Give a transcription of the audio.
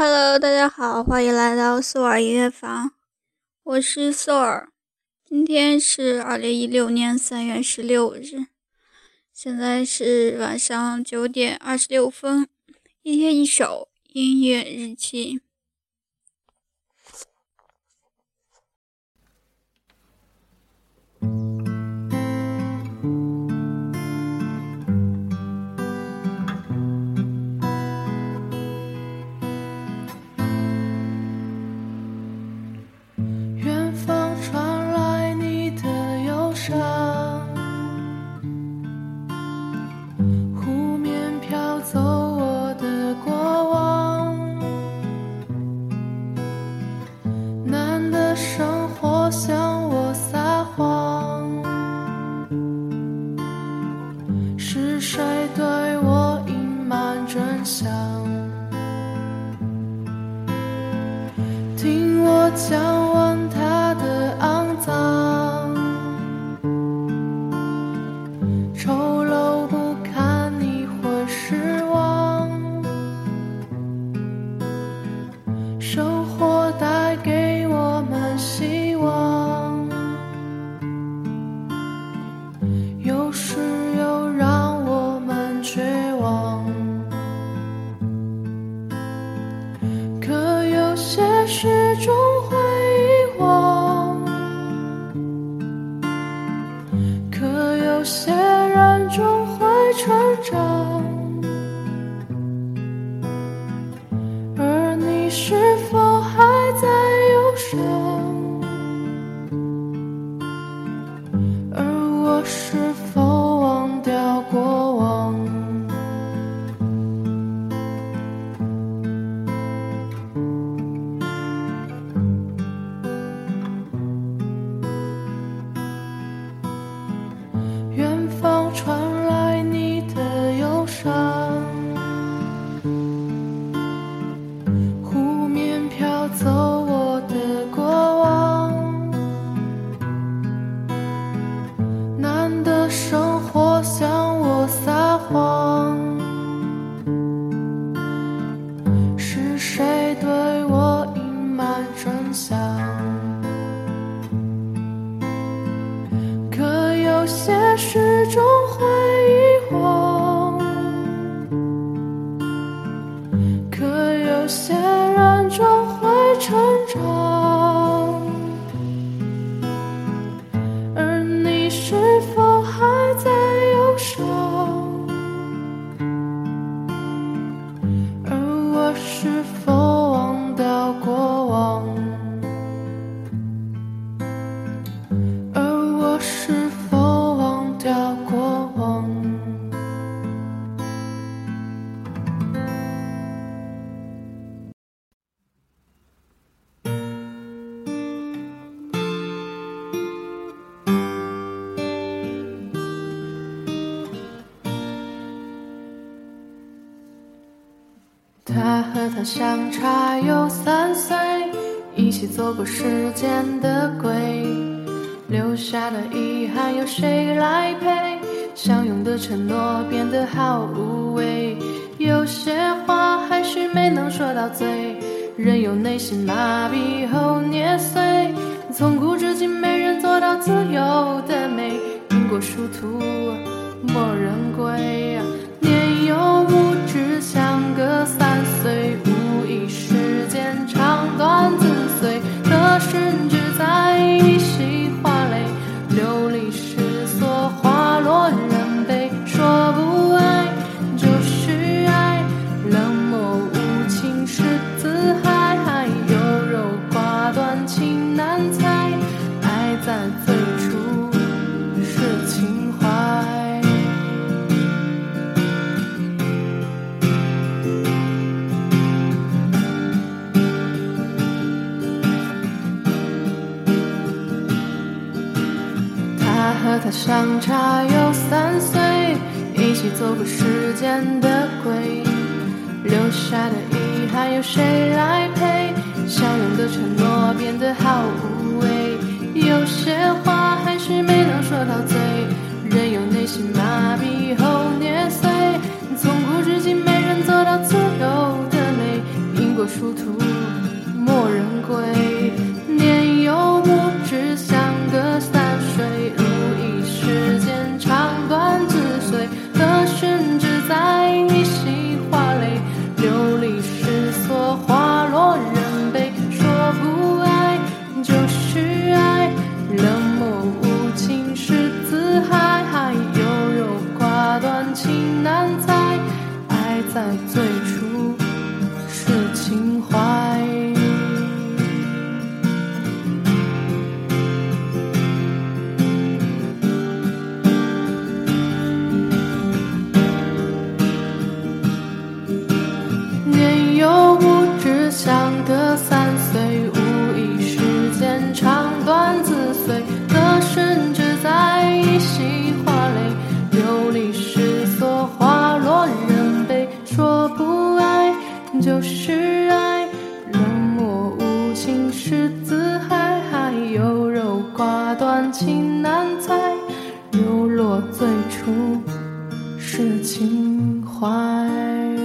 Hello，大家好，欢迎来到苏尔音乐房，我是苏尔。今天是二零一六年三月十六日，现在是晚上九点二十六分。一天一首音乐日记。生活向我撒谎。是谁对我隐瞒真相？听我讲也始终会他和她相差有三岁，一起走过时间的轨，留下的遗憾有谁来陪？相拥的承诺变得好无味，有些话还是没能说到嘴，任由内心麻痹后捏碎。从古至今，没人做到自由的美，因果殊途，莫人归。年幼无和他相差有三岁，一起走过时间的鬼，留下的遗憾有谁来陪？相拥的承诺变得好无味，有些话还是没能说到嘴，任由内心麻痹后捏碎。从古至今，没人做到自由的美，因果殊途，莫人归。在最。是爱冷漠无情是自害还有肉挂断情难猜流落最初是情怀。